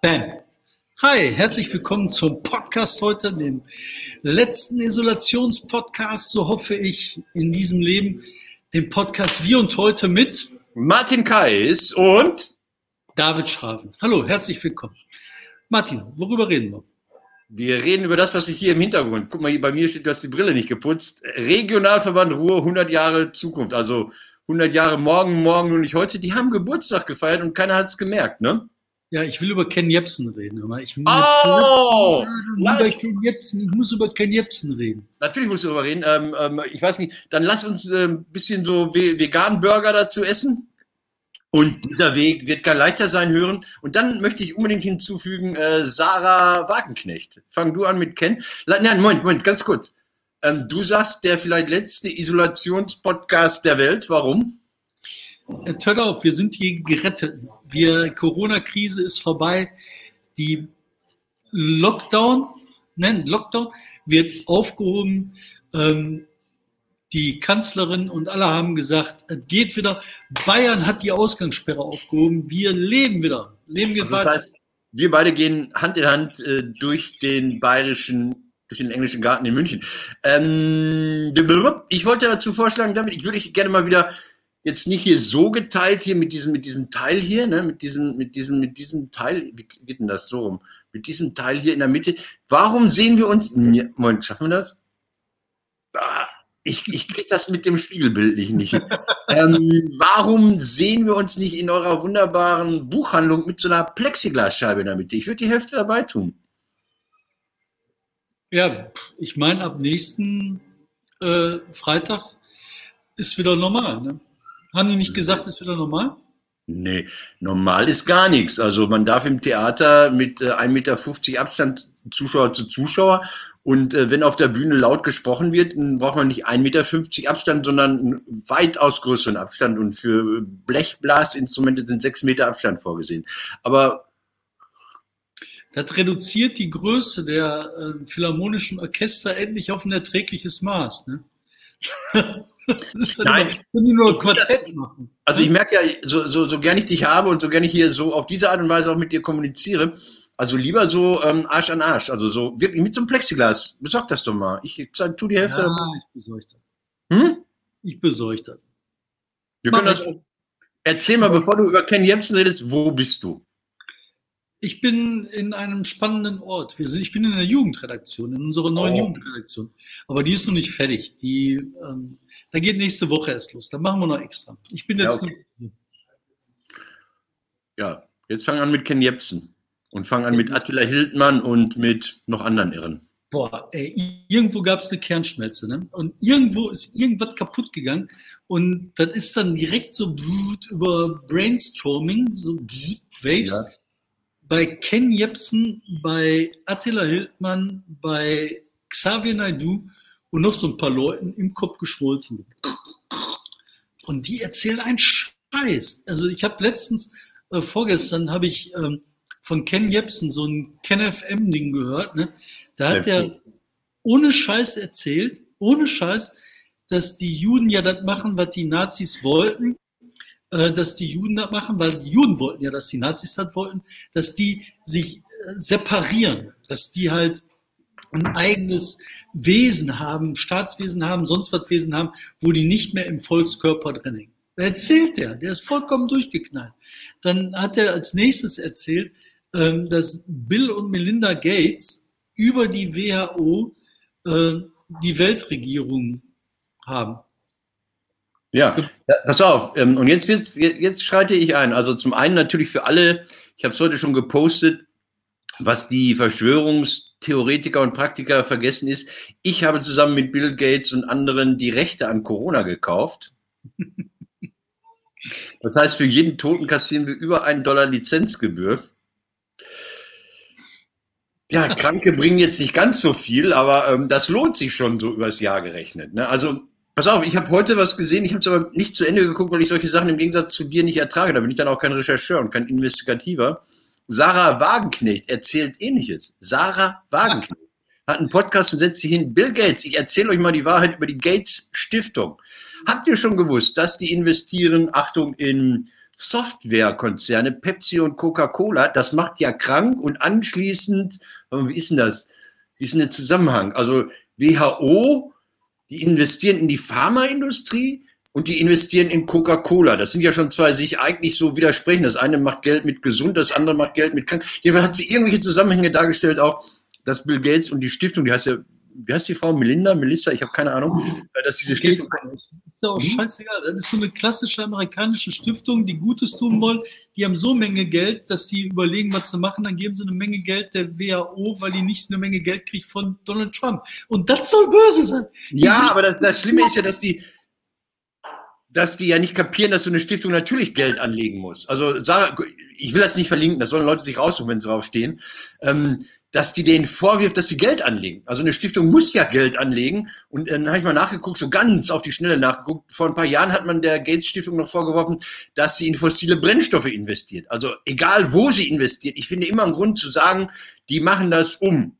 Bam. Hi, herzlich willkommen zum Podcast heute, dem letzten Isolationspodcast, so hoffe ich, in diesem Leben. Dem Podcast Wir und heute mit Martin Kais und David Schraven. Hallo, herzlich willkommen. Martin, worüber reden wir? Wir reden über das, was sich hier im Hintergrund. Guck mal, hier bei mir steht, du hast die Brille nicht geputzt. Regionalverband Ruhr, 100 Jahre Zukunft. Also 100 Jahre morgen, morgen und nicht heute. Die haben Geburtstag gefeiert und keiner hat es gemerkt, ne? Ja, ich will über Ken Jebsen reden. Aber ich, oh, über Ken Jebsen, ich muss über Ken Jebsen reden. Natürlich musst du darüber reden. Ähm, ähm, ich weiß nicht, dann lass uns äh, ein bisschen so veganen Burger dazu essen. Und dieser Weg wird gar leichter sein, hören. Und dann möchte ich unbedingt hinzufügen, äh, Sarah Wagenknecht. Fang du an mit Ken. Nein, Moment, Moment, ganz kurz. Ähm, du sagst, der vielleicht letzte Isolationspodcast der Welt. Warum? Jetzt hört auf, wir sind hier gerettet. Wir, Corona-Krise ist vorbei. Die Lockdown, nein, Lockdown wird aufgehoben. Ähm, die Kanzlerin und alle haben gesagt, es geht wieder. Bayern hat die Ausgangssperre aufgehoben. Wir leben wieder. Leben geht also das weiter. heißt, wir beide gehen Hand in Hand äh, durch den bayerischen, durch den englischen Garten in München. Ähm, ich wollte dazu vorschlagen, David, ich würde gerne mal wieder jetzt nicht hier so geteilt hier mit diesem, mit diesem Teil hier, ne, mit diesem, mit diesem, mit diesem Teil, wie geht denn das so rum? Mit diesem Teil hier in der Mitte. Warum sehen wir uns, Moment, schaffen wir das? Ah, ich, ich kriege das mit dem Spiegelbild nicht. nicht. ähm, warum sehen wir uns nicht in eurer wunderbaren Buchhandlung mit so einer Plexiglasscheibe in der Mitte? Ich würde die Hälfte dabei tun. Ja, ich meine, ab nächsten äh, Freitag ist wieder normal. Ne? Haben die nicht gesagt, ist wieder normal? Nee, normal ist gar nichts. Also man darf im Theater mit äh, 1,50 Meter Abstand Zuschauer zu Zuschauer und äh, wenn auf der Bühne laut gesprochen wird, dann braucht man nicht 1,50 Meter Abstand, sondern einen weitaus größeren Abstand. Und für Blechblasinstrumente sind 6 Meter Abstand vorgesehen. Aber das reduziert die Größe der äh, philharmonischen Orchester endlich auf ein erträgliches Maß. Ne? Nein, nur Quartett machen. Also ich merke ja, so, so, so gern ich dich habe und so gern ich hier so auf diese Art und Weise auch mit dir kommuniziere, also lieber so ähm, Arsch an Arsch, also so wirklich mit so einem Plexiglas. Besorg das doch mal. Ich tu die Hälfte. Ja, ich besorge das. Hm? Ich besorge das. Wir können das Erzähl mal, bevor du über Ken Jebsen redest, wo bist du? Ich bin in einem spannenden Ort. Wir sind, ich bin in der Jugendredaktion, in unserer neuen oh. Jugendredaktion. Aber die ist noch nicht fertig. Die, ähm, da geht nächste Woche erst los. Da machen wir noch extra. Ich bin jetzt ja, okay. nur. Ja, jetzt fang an mit Ken Jebsen. Und fangen an mit Attila Hildmann und mit noch anderen Irren. Boah, ey, irgendwo gab es eine Kernschmelze, ne? Und irgendwo ist irgendwas kaputt gegangen. Und das ist dann direkt so über Brainstorming, so Waves. Ja. Bei Ken Jebsen, bei Attila Hildmann, bei Xavier Naidu und noch so ein paar Leuten im Kopf geschmolzen. Und die erzählen einen Scheiß. Also ich habe letztens, äh, vorgestern habe ich ähm, von Ken Jebsen so ein Ken FM-Ding gehört. Ne? Da hat er ohne Scheiß erzählt, ohne Scheiß, dass die Juden ja das machen, was die Nazis wollten, dass die Juden das machen, weil die Juden wollten ja, dass die Nazis das wollten, dass die sich äh, separieren, dass die halt ein eigenes Wesen haben, Staatswesen haben, sonst was Wesen haben, wo die nicht mehr im Volkskörper drin hängen. Erzählt er, der ist vollkommen durchgeknallt. Dann hat er als nächstes erzählt, ähm, dass Bill und Melinda Gates über die WHO äh, die Weltregierung haben. Ja, pass auf. Ähm, und jetzt, wird's, jetzt schreite ich ein. Also zum einen natürlich für alle, ich habe es heute schon gepostet, was die Verschwörungstheoretiker und Praktiker vergessen ist. Ich habe zusammen mit Bill Gates und anderen die Rechte an Corona gekauft. Das heißt, für jeden Toten kassieren wir über einen Dollar Lizenzgebühr. Ja, Kranke bringen jetzt nicht ganz so viel, aber ähm, das lohnt sich schon so übers Jahr gerechnet. Ne? Also pass auf, ich habe heute was gesehen, ich habe es aber nicht zu Ende geguckt, weil ich solche Sachen im Gegensatz zu dir nicht ertrage. Da bin ich dann auch kein Rechercheur und kein Investigativer. Sarah Wagenknecht erzählt ähnliches. Sarah Wagenknecht hat einen Podcast und setzt sich hin. Bill Gates, ich erzähle euch mal die Wahrheit über die Gates Stiftung. Habt ihr schon gewusst, dass die investieren, Achtung, in Softwarekonzerne, Pepsi und Coca-Cola, das macht ja krank und anschließend, wie ist denn das? Wie ist denn der Zusammenhang? Also WHO, die investieren in die Pharmaindustrie und die investieren in Coca-Cola. Das sind ja schon zwei sich eigentlich so widersprechen. Das eine macht Geld mit gesund, das andere macht Geld mit krank. Jedenfalls hat sie irgendwelche Zusammenhänge dargestellt, auch dass Bill Gates und die Stiftung, die heißt ja wie heißt die Frau? Melinda, Melissa, ich habe keine Ahnung, äh, dass diese Stiftung. Ist ja auch scheißegal. Das ist so eine klassische amerikanische Stiftung, die Gutes tun wollen. Die haben so Menge Geld, dass die überlegen, was zu machen. Dann geben sie eine Menge Geld der WHO, weil die nicht eine Menge Geld kriegt von Donald Trump. Und das soll böse sein. Die ja, aber das, das Schlimme ist ja, dass die, dass die ja nicht kapieren, dass so eine Stiftung natürlich Geld anlegen muss. Also Sarah, ich will das nicht verlinken, das sollen Leute sich raussuchen, wenn sie draufstehen. Ähm, dass die denen vorwirft, dass sie Geld anlegen. Also eine Stiftung muss ja Geld anlegen. Und dann habe ich mal nachgeguckt, so ganz auf die Schnelle nachgeguckt. Vor ein paar Jahren hat man der Gates Stiftung noch vorgeworfen, dass sie in fossile Brennstoffe investiert. Also egal, wo sie investiert. Ich finde immer einen Grund zu sagen, die machen das um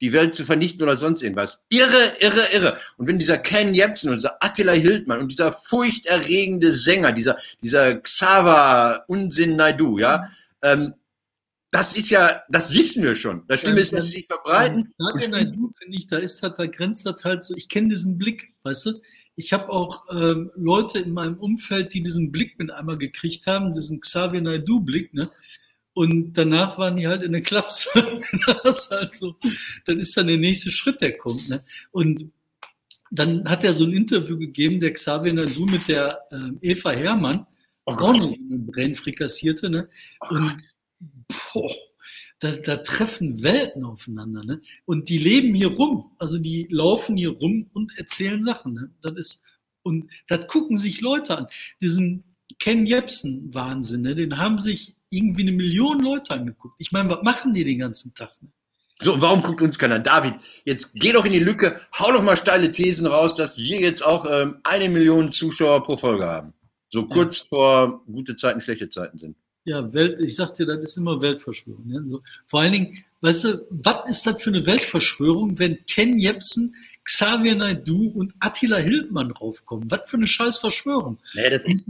die Welt zu vernichten oder sonst irgendwas. Irre, irre, irre. Und wenn dieser Ken Jebsen und dieser Attila Hildmann und dieser furchterregende Sänger, dieser, dieser Xaver Unsinn Naidu, ja, ähm, das ist ja, das wissen wir schon. Das Schlimme ist, dass sie sich verbreiten. Ja, du, finde ich, da ist halt, da grenzt das halt so, ich kenne diesen Blick, weißt du? Ich habe auch ähm, Leute in meinem Umfeld, die diesen Blick mit einmal gekriegt haben, diesen Xavier Naidu-Blick, ne? Und danach waren die halt in der Klaps. das halt so, dann ist dann der nächste Schritt, der kommt. Ne? Und dann hat er so ein Interview gegeben, der Xavier Naidu mit der äh, Eva Herrmann, oh auch noch einen Brenn frikassierte. Ne? Und boah, da, da treffen Welten aufeinander. Ne? Und die leben hier rum. Also die laufen hier rum und erzählen Sachen. Ne? Das ist, und das gucken sich Leute an. Diesen Ken Jebsen-Wahnsinn, ne? den haben sich irgendwie eine Million Leute angeguckt. Ich meine, was machen die den ganzen Tag? Ne? So, warum guckt uns keiner? David, jetzt geh doch in die Lücke, hau doch mal steile Thesen raus, dass wir jetzt auch ähm, eine Million Zuschauer pro Folge haben. So kurz ja. vor gute Zeiten, schlechte Zeiten sind. Ja, Welt, ich sag dir, das ist immer Weltverschwörung. Ja? So, vor allen Dingen, weißt du, was ist das für eine Weltverschwörung, wenn Ken Jebsen, Xavier Naidu und Attila Hildmann draufkommen? Was für eine scheiß Verschwörung. Nee, das ist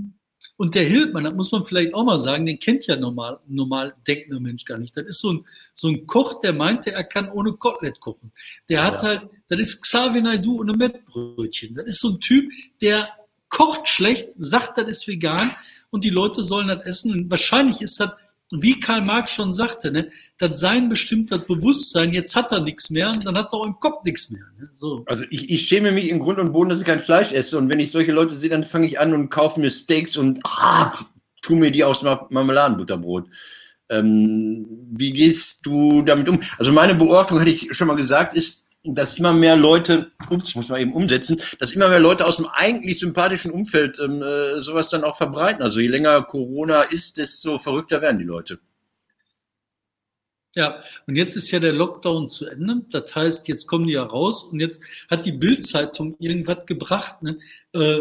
und der Hildmann, das muss man vielleicht auch mal sagen, den kennt ja normal, normal denkender Mensch gar nicht. Das ist so ein, so ein Koch, der meinte, er kann ohne Kotelett kochen. Der hat ja. halt, das ist Xavier Naidu ohne Mettbrötchen. Das ist so ein Typ, der kocht schlecht, sagt, das ist vegan und die Leute sollen das essen. Und wahrscheinlich ist das, wie Karl Marx schon sagte, ne, das Sein bestimmt das Bewusstsein, jetzt hat er nichts mehr dann hat er auch im Kopf nichts mehr. Ne? So. Also ich, ich schäme mich im Grund und Boden, dass ich kein Fleisch esse. Und wenn ich solche Leute sehe, dann fange ich an und kaufe mir Steaks und ah, tu mir die aus Marmeladenbutterbrot. Ähm, wie gehst du damit um? Also meine Beobachtung, hatte ich schon mal gesagt, ist, dass immer mehr Leute, ups, muss man eben umsetzen, dass immer mehr Leute aus dem eigentlich sympathischen Umfeld ähm, äh, sowas dann auch verbreiten. Also je länger Corona ist, desto verrückter werden die Leute. Ja, und jetzt ist ja der Lockdown zu Ende. Das heißt, jetzt kommen die ja raus und jetzt hat die Bild-Zeitung irgendwas gebracht. Ne? Äh,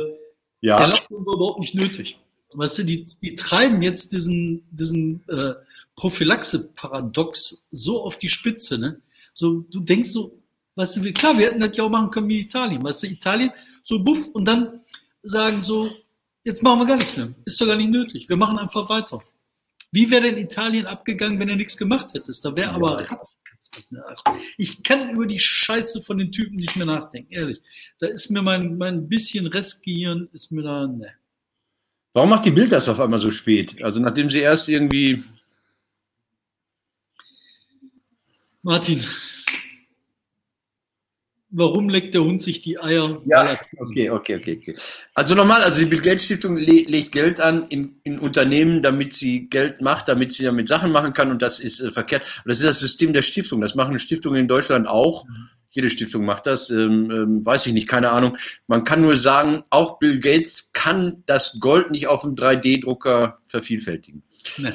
ja. Der Lockdown war überhaupt nicht nötig. Weißt du, die, die treiben jetzt diesen, diesen äh, Prophylaxe-Paradox so auf die Spitze. Ne? So, du denkst so, Weißt du, klar, wir hätten das ja auch machen können wie Italien. Weißt du, Italien, so buff und dann sagen so, jetzt machen wir gar nichts mehr. Ist doch gar nicht nötig. Wir machen einfach weiter. Wie wäre denn Italien abgegangen, wenn er nichts gemacht hättest? Da wäre aber Ratz, Ich kann über die Scheiße von den Typen nicht mehr nachdenken, ehrlich. Da ist mir mein, mein bisschen Restgehirn, ist mir da, ne. Warum macht die Bild das auf einmal so spät? Also nachdem sie erst irgendwie. Martin, warum leckt der Hund sich die Eier? Ja, okay, okay, okay, okay. Also normal, also die Bill Gates Stiftung le legt Geld an in, in, Unternehmen, damit sie Geld macht, damit sie damit Sachen machen kann und das ist äh, verkehrt. Und das ist das System der Stiftung. Das machen Stiftungen in Deutschland auch. Mhm. Jede Stiftung macht das, ähm, ähm, weiß ich nicht, keine Ahnung. Man kann nur sagen, auch Bill Gates kann das Gold nicht auf dem 3D-Drucker vervielfältigen. Nee.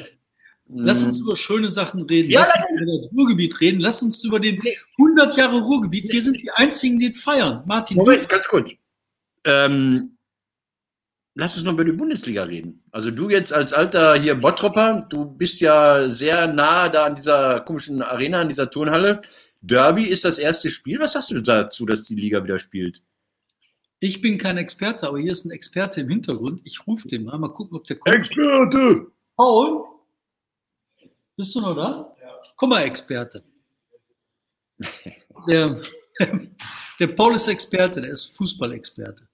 Lass uns mhm. über schöne Sachen reden. Ja, Lass uns über das Ruhrgebiet reden. Lass uns über den 100 Jahre Ruhrgebiet. Wir sind die Einzigen, die es feiern. Martin. Moment, ganz kurz. Ähm, lass uns noch über die Bundesliga reden. Also du jetzt als alter hier Bottropper, du bist ja sehr nah da an dieser komischen Arena, an dieser Turnhalle. Derby ist das erste Spiel. Was hast du dazu, dass die Liga wieder spielt? Ich bin kein Experte, aber hier ist ein Experte im Hintergrund. Ich rufe den mal, mal gucken, ob der kommt. Experte! Paul? Bist du noch da? Ja. Komm mal, Experte. Der, der Paul ist Experte, der ist Fußballexperte.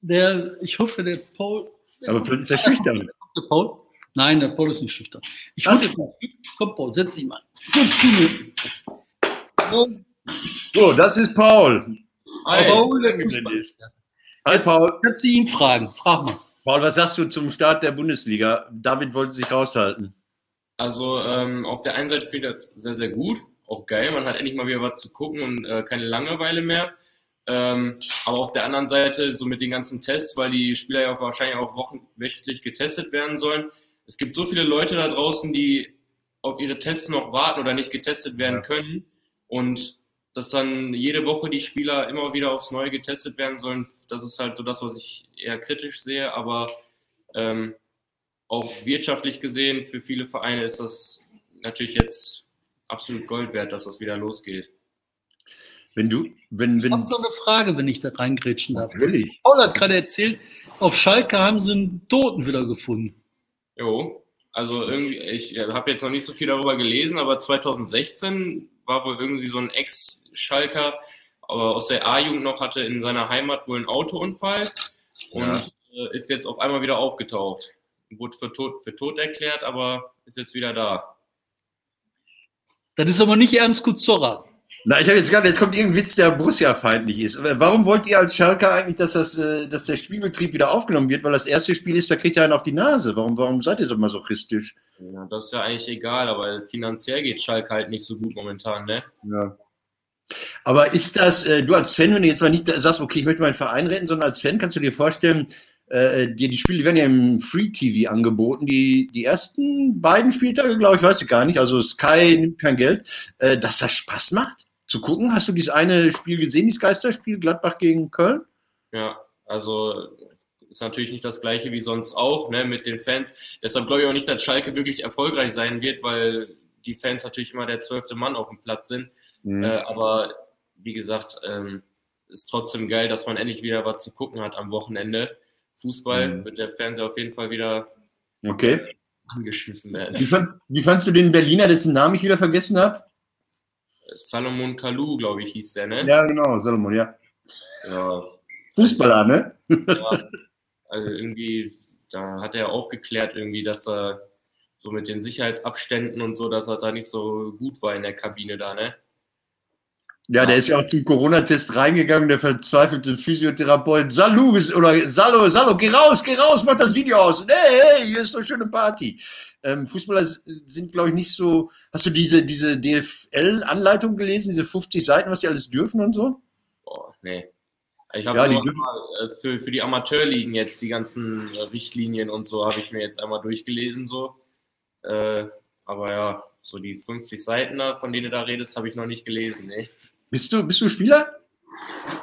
Der, ich hoffe, der Paul. Der aber vielleicht ist er schüchtern. Der Paul? Nein, der Paul ist nicht schüchtern. Ich mal. Komm, Paul, setz dich mal. So, das ist Paul. Hi, Paul, der Fußballexperte. Hi, Paul. Kannst du ihn fragen? Frag mal. Paul, was sagst du zum Start der Bundesliga? David wollte sich raushalten. Also ähm, auf der einen Seite finde ich das sehr, sehr gut. Auch geil. Man hat endlich mal wieder was zu gucken und äh, keine Langeweile mehr. Ähm, aber auf der anderen Seite, so mit den ganzen Tests, weil die Spieler ja auch wahrscheinlich auch wochenwöchentlich getestet werden sollen. Es gibt so viele Leute da draußen, die auf ihre Tests noch warten oder nicht getestet werden können. Und dass dann jede Woche die Spieler immer wieder aufs Neue getestet werden sollen, das ist halt so das, was ich eher kritisch sehe. Aber ähm, auch wirtschaftlich gesehen, für viele Vereine ist das natürlich jetzt absolut Gold wert, dass das wieder losgeht. Wenn du, wenn, wenn. Ich habe noch eine Frage, wenn ich da reingrätschen darf. Natürlich. Paul hat gerade erzählt, auf Schalke haben sie einen Toten wieder gefunden. Jo, also irgendwie, ich habe jetzt noch nicht so viel darüber gelesen, aber 2016 war wohl irgendwie so ein Ex-Schalker aus der A-Jugend noch, hatte in seiner Heimat wohl einen Autounfall und ja. Äh, ist jetzt auf einmal wieder aufgetaucht. Wurde für tot, für tot erklärt, aber ist jetzt wieder da. Das ist aber nicht Ernst Kuzorra. Na, ich habe jetzt gerade, jetzt kommt irgendein Witz, der Borussia-feindlich ist. Warum wollt ihr als Schalker eigentlich, dass, das, äh, dass der Spielbetrieb wieder aufgenommen wird? Weil das erste Spiel ist, da kriegt er einen auf die Nase. Warum, warum seid ihr so masochistisch? Ja, das ist ja eigentlich egal, aber finanziell geht Schalke halt nicht so gut momentan, ne? Ja. Aber ist das, äh, du als Fan, wenn du jetzt mal nicht sagst, okay, ich möchte meinen Verein retten, sondern als Fan kannst du dir vorstellen, äh, die, die Spiele werden ja im Free TV angeboten. Die, die ersten beiden Spieltage, glaube ich, weiß ich gar nicht. Also Sky nimmt kein Geld. Äh, dass das Spaß macht zu gucken. Hast du dieses eine Spiel gesehen, dieses Geisterspiel, Gladbach gegen Köln? Ja, also ist natürlich nicht das gleiche wie sonst auch, ne, mit den Fans. Deshalb glaube ich auch nicht, dass Schalke wirklich erfolgreich sein wird, weil die Fans natürlich immer der zwölfte Mann auf dem Platz sind. Mhm. Äh, aber wie gesagt, ähm, ist trotzdem geil, dass man endlich wieder was zu gucken hat am Wochenende. Fußball mhm. wird der Fernseher auf jeden Fall wieder okay. angeschmissen werden. Wie, fand, wie fandst du den Berliner, dessen Namen ich wieder vergessen habe? Salomon Kalou, glaube ich, hieß der, ne? Ja, genau, Salomon, ja. ja. Fußballer, ne? ja, also irgendwie, da hat er aufgeklärt, irgendwie, dass er so mit den Sicherheitsabständen und so, dass er da nicht so gut war in der Kabine da, ne? Ja, der ist ja auch zum Corona-Test reingegangen, der verzweifelte Physiotherapeut. Salu, oder Salo, Salo, geh raus, geh raus, mach das Video aus. Hey, hey, hier ist doch schöne Party. Ähm, Fußballer sind, glaube ich, nicht so. Hast du diese, diese DFL-Anleitung gelesen, diese 50 Seiten, was die alles dürfen und so? Boah, nee. Ich habe ja, die mal, äh, für, für die Amateurligen jetzt die ganzen äh, Richtlinien und so habe ich mir jetzt einmal durchgelesen, so. Äh, aber ja, so die 50 Seiten da, von denen du da redest, habe ich noch nicht gelesen. Nee. Bist du, bist du Spieler?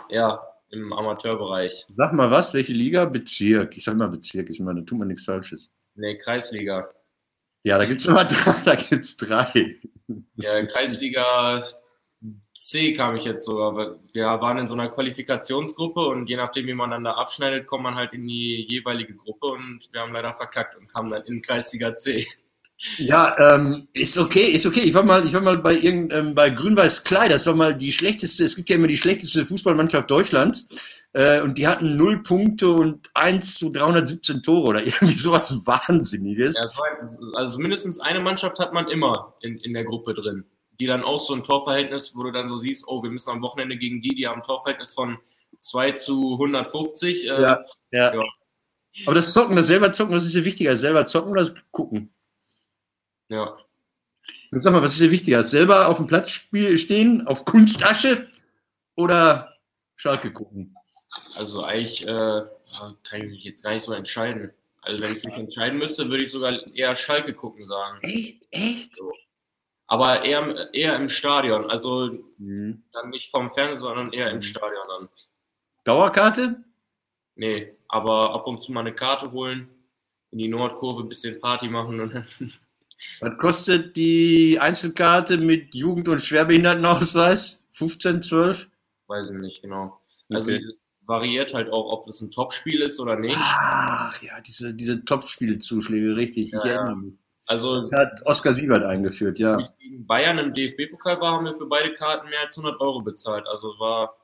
Ja, im Amateurbereich. Sag mal was, welche Liga? Bezirk. Ich sag mal Bezirk, ich meine, da tut man nichts Falsches. Nee, Kreisliga. Ja, da gibt es immer drei. Da gibt's drei. Ja, Kreisliga C kam ich jetzt sogar. Wir waren in so einer Qualifikationsgruppe und je nachdem, wie man dann da abschneidet, kommt man halt in die jeweilige Gruppe und wir haben leider verkackt und kamen dann in Kreisliga C. Ja, ähm, ist okay, ist okay. Ich war mal, ich war mal bei irgend, ähm, bei Grün-Weiß Klei, das war mal die schlechteste, es gibt ja immer die schlechteste Fußballmannschaft Deutschlands. Äh, und die hatten null Punkte und 1 zu 317 Tore oder irgendwie sowas Wahnsinniges. Ja, war, also mindestens eine Mannschaft hat man immer in, in der Gruppe drin, die dann auch so ein Torverhältnis, wo du dann so siehst, oh, wir müssen am Wochenende gegen die, die haben ein Torverhältnis von 2 zu 150. Äh, ja, ja, ja. Aber das Zocken, das selber Zocken, das ist ja wichtiger. Selber zocken oder das gucken? Ja. Sag mal, was ist dir wichtiger? Selber auf dem Platz stehen, auf Kunstasche oder Schalke gucken? Also eigentlich äh, kann ich mich jetzt gar nicht so entscheiden. Also wenn ich mich entscheiden müsste, würde ich sogar eher Schalke gucken sagen. Echt? Echt? So. Aber eher, eher im Stadion. Also mhm. dann nicht vom Fernsehen, sondern eher im mhm. Stadion dann. Dauerkarte? Nee, aber ab und zu mal eine Karte holen, in die Nordkurve ein bisschen Party machen und dann Was kostet die Einzelkarte mit Jugend- und Schwerbehindertenausweis? 15, 12? Weiß ich nicht genau. Also okay. variiert halt auch, ob es ein Topspiel ist oder nicht. Ach ja, diese, diese Topspielzuschläge, richtig. Ja, ich erinnere mich. Also, Das hat Oskar Siebert eingeführt, ja. als ich gegen Bayern im DFB-Pokal war, haben wir für beide Karten mehr als 100 Euro bezahlt. Also war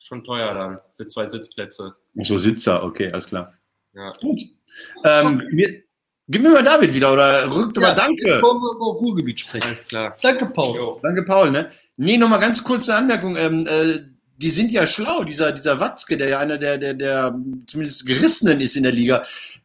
schon teuer dann für zwei Sitzplätze. So Sitzer, okay, alles klar. Ja. Gut. Ähm, mir, gib mir mal David wieder oder rückt mal Jetzt Danke. über Ruhrgebiet sprechen. Alles klar. Danke, Paul. Jo. Danke, Paul. Ne? Nee, nochmal ganz kurze Anmerkung. Ähm, äh, die sind ja schlau, dieser, dieser Watzke, der ja einer der, der, der zumindest Gerissenen ist in der Liga.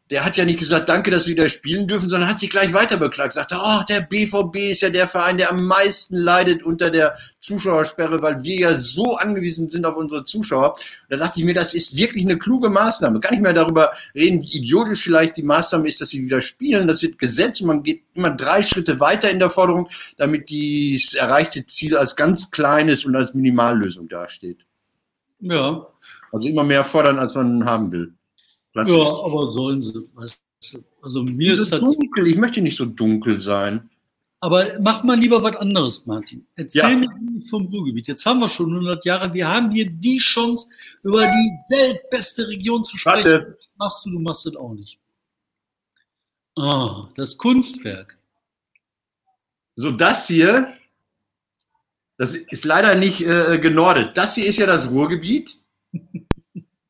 Der hat ja nicht gesagt, danke, dass wir wieder spielen dürfen, sondern hat sich gleich weiter beklagt. Sagte, oh, der BVB ist ja der Verein, der am meisten leidet unter der Zuschauersperre, weil wir ja so angewiesen sind auf unsere Zuschauer. Und da dachte ich mir, das ist wirklich eine kluge Maßnahme. Kann ich mehr darüber reden, wie idiotisch vielleicht die Maßnahme ist, dass sie wieder spielen. Das wird gesetzt und man geht immer drei Schritte weiter in der Forderung, damit das erreichte Ziel als ganz kleines und als Minimallösung dasteht. Ja. Also immer mehr fordern, als man haben will. Klassisch. ja, aber sollen sie. Weißt du. Also mir ist das. dunkel, ich möchte nicht so dunkel sein. Aber mach mal lieber was anderes, Martin. Erzähl Ja. mir nicht vom Ruhrgebiet. Jetzt haben wir schon 100 Jahre. Wir haben hier die Chance, über die weltbeste Region zu sprechen. Warte. Machst du? Du machst das auch nicht. Ah, das Kunstwerk. So, das hier, das ist leider nicht äh, genordet. Das hier ist ja das Ruhrgebiet.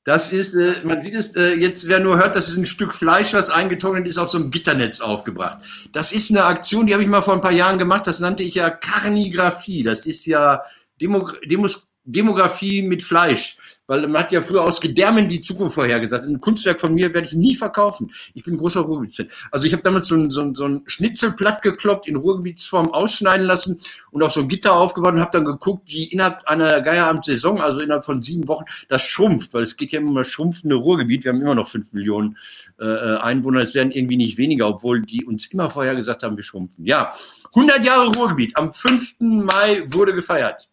Das ist, äh, man sieht es äh, jetzt, wer nur hört, das ist ein Stück Fleisch, was eingetrocknet ist, auf so einem Gitternetz aufgebracht. Das ist eine Aktion, die habe ich mal vor ein paar Jahren gemacht. Das nannte ich ja Karnigraphie. Das ist ja Demo Demos Demografie mit Fleisch. Weil man hat ja früher aus Gedärmen die Zukunft vorhergesagt. Ein Kunstwerk von mir werde ich nie verkaufen. Ich bin großer Ruhrgebietsfan. Also ich habe damals so ein, so, ein, so ein Schnitzel platt gekloppt, in Ruhrgebietsform ausschneiden lassen und auf so ein Gitter aufgebaut und habe dann geguckt, wie innerhalb einer Geierabend-Saison, also innerhalb von sieben Wochen, das schrumpft. Weil es geht ja immer um schrumpfende Ruhrgebiet. Wir haben immer noch fünf Millionen äh, Einwohner. Es werden irgendwie nicht weniger, obwohl die uns immer vorhergesagt haben, wir schrumpfen. Ja, 100 Jahre Ruhrgebiet. Am 5. Mai wurde gefeiert.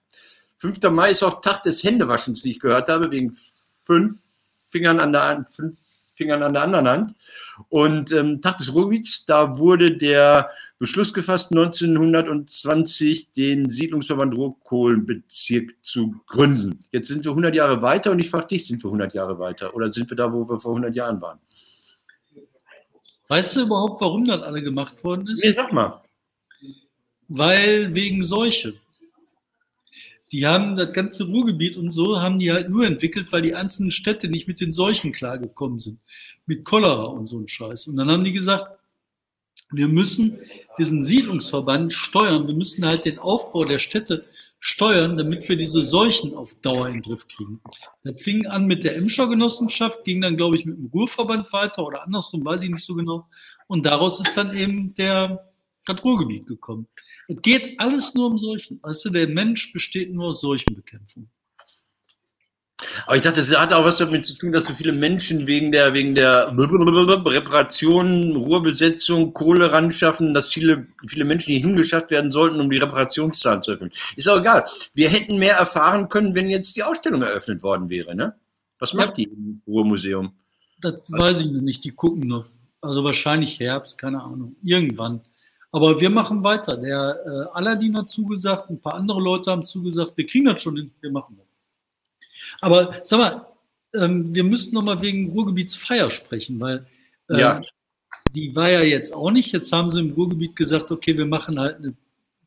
5. Mai ist auch Tag des Händewaschens, wie ich gehört habe, wegen fünf Fingern an der, fünf Fingern an der anderen Hand. Und ähm, Tag des Ruhrgebiets, da wurde der Beschluss gefasst, 1920 den Siedlungsverband Ruhrkohlenbezirk zu gründen. Jetzt sind wir 100 Jahre weiter und ich frage dich, sind wir 100 Jahre weiter oder sind wir da, wo wir vor 100 Jahren waren? Weißt du überhaupt, warum das alle gemacht worden ist? Nee, sag mal. Weil wegen Seuche. Die haben das ganze Ruhrgebiet und so haben die halt nur entwickelt, weil die einzelnen Städte nicht mit den Seuchen klargekommen sind. Mit Cholera und so ein Scheiß. Und dann haben die gesagt, wir müssen diesen Siedlungsverband steuern. Wir müssen halt den Aufbau der Städte steuern, damit wir diese Seuchen auf Dauer in den Griff kriegen. Das fing an mit der Emscher Genossenschaft, ging dann, glaube ich, mit dem Ruhrverband weiter oder andersrum, weiß ich nicht so genau. Und daraus ist dann eben der, das Ruhrgebiet gekommen. Es geht alles nur um Seuchen. Weißt du, der Mensch besteht nur aus Seuchenbekämpfung. Aber ich dachte, es hat auch was damit zu tun, dass so viele Menschen wegen der, wegen der Reparation, Ruhrbesetzung, Kohle ran schaffen, dass viele, viele Menschen hier hingeschafft werden sollten, um die Reparationszahlen zu erfüllen. Ist auch egal. Wir hätten mehr erfahren können, wenn jetzt die Ausstellung eröffnet worden wäre, ne? Was macht Ja. die im Ruhrmuseum? Das weiß ich noch nicht. Die gucken noch. Also wahrscheinlich Herbst, keine Ahnung. Irgendwann. Aber wir machen weiter. Der äh, Aladdin hat zugesagt, ein paar andere Leute haben zugesagt, wir kriegen das schon hin, wir machen das. Aber sag mal, ähm, wir müssten noch mal wegen Ruhrgebietsfeier sprechen, weil ähm, Ja. die war ja jetzt auch nicht. Jetzt haben sie im Ruhrgebiet gesagt, okay, wir machen halt eine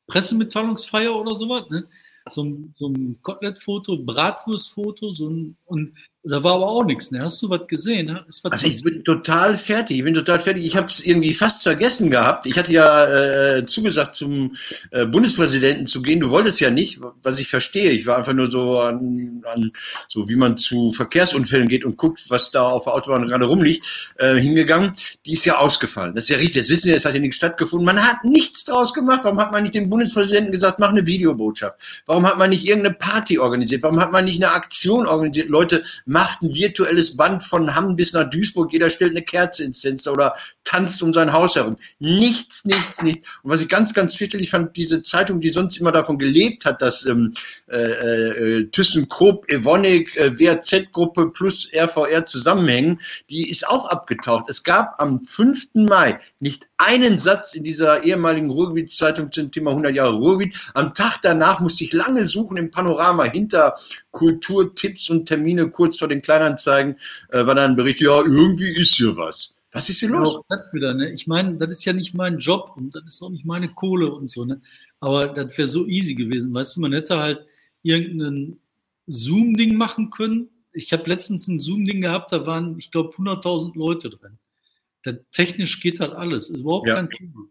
Pressemitteilungsfeier oder sowas. Ne? So, ein- so ein Kotelettfoto, Bratwurstfoto, so ein, und da war aber auch nichts. Ne? Hast du was gesehen? Ne? Also ich bin total fertig. Ich bin total fertig. Ich habe es irgendwie fast vergessen gehabt. Ich hatte ja äh, zugesagt, zum äh, Bundespräsidenten zu gehen. Du wolltest ja nicht, was ich verstehe. Ich war einfach nur so an, an so wie man zu Verkehrsunfällen geht und guckt, was da auf der Autobahn gerade rumliegt, äh, hingegangen. Die ist ja ausgefallen. Das ist ja richtig. Das wissen wir. Es hat ja nichts stattgefunden. Man hat nichts draus gemacht. Warum hat man nicht dem Bundespräsidenten gesagt, mach eine Videobotschaft? Warum hat man nicht irgendeine Party organisiert? Warum hat man nicht eine Aktion organisiert? Leute, macht ein virtuelles Band von Hamm bis nach Duisburg. Jeder stellt eine Kerze ins Fenster oder tanzt um sein Haus herum. Nichts, nichts, nichts. Und was ich ganz, ganz fürchterlich fand, diese Zeitung, die sonst immer davon gelebt hat, dass ähm, äh, äh, ThyssenKrupp, Evonik, äh, WAZ-Gruppe plus RVR zusammenhängen, die ist auch abgetaucht. Es gab am 5. Mai nicht einen Satz in dieser ehemaligen Ruhrgebietszeitung zum Thema 100 Jahre Ruhrgebiet. Am Tag danach musste ich lange suchen im Panorama hinter Kulturtipps und Termine kurz vor den Kleinanzeigen, äh, war dann ein Bericht, ja, irgendwie ist hier was. Was ist hier los? das wieder, ne? Ich meine, das ist ja nicht mein Job und das ist auch nicht meine Kohle und so, ne? Aber das wäre so easy gewesen, weißt du, man hätte halt irgendein Zoom-Ding machen können. Ich habe letztens ein Zoom-Ding gehabt, da waren, ich glaube, 100.000 Leute drin. Da, technisch geht halt alles, ist überhaupt ja. kein Thema.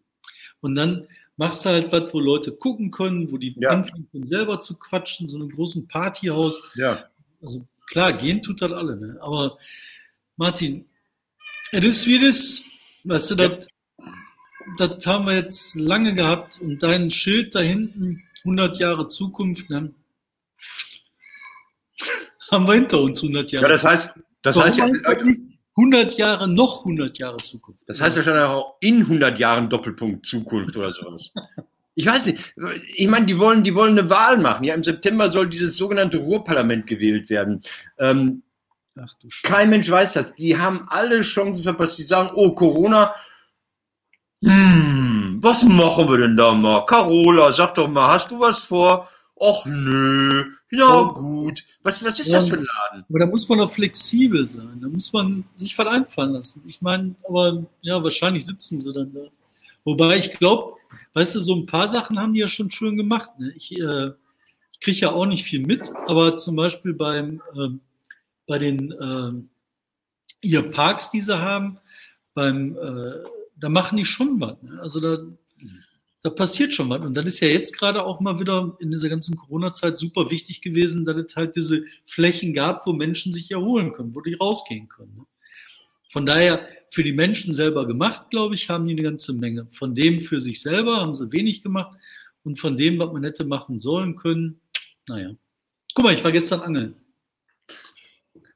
Und dann machst du halt was, wo Leute gucken können, wo die ja. anfangen können, selber zu quatschen, so einem großen Partyhaus. Ja. Also klar, gehen tut das alle, ne? Aber Martin, es ist wie das, weißt du, das, das haben wir jetzt lange gehabt und dein Schild da hinten, 100 Jahre Zukunft, ne? haben wir hinter uns 100 Jahre. Ja, das heißt, das heißt ja, 100 Jahre, noch 100 Jahre Zukunft. Das heißt wahrscheinlich auch in 100 Jahren Doppelpunkt Zukunft oder sowas. Ich weiß nicht. Ich meine, die wollen, die wollen eine Wahl machen. Ja, im September soll dieses sogenannte Ruhrparlament gewählt werden. Ähm, Ach, du kein Mensch weiß das. Die haben alle Chancen verpasst. Die sagen, oh, Corona. Hm, was machen wir denn da mal? Carola, sag doch mal, hast du was vor? Och nö, ja oh. gut. Was, was ist ja, das für ein Laden? Aber da muss man doch flexibel sein. Da muss man sich was einfallen lassen. Ich meine, aber ja, wahrscheinlich sitzen sie dann da. Wobei ich glaube, weißt du, so ein paar Sachen haben die ja schon schön gemacht. Ne? Ich, äh, ich kriege ja auch nicht viel mit, aber zum Beispiel beim äh, bei den äh, ihr Parks, die sie haben, beim, äh, da machen die schon was. Ne? Also da, da passiert schon was. Und das ist ja jetzt gerade auch mal wieder in dieser ganzen Corona-Zeit super wichtig gewesen, dass es halt diese Flächen gab, wo Menschen sich erholen können, wo die rausgehen können. Ne? Von daher, für die Menschen selber gemacht, glaube ich, haben die eine ganze Menge. Von dem für sich selber haben sie wenig gemacht. Und von dem, was man hätte machen sollen können, naja. Guck mal, ich war gestern angeln.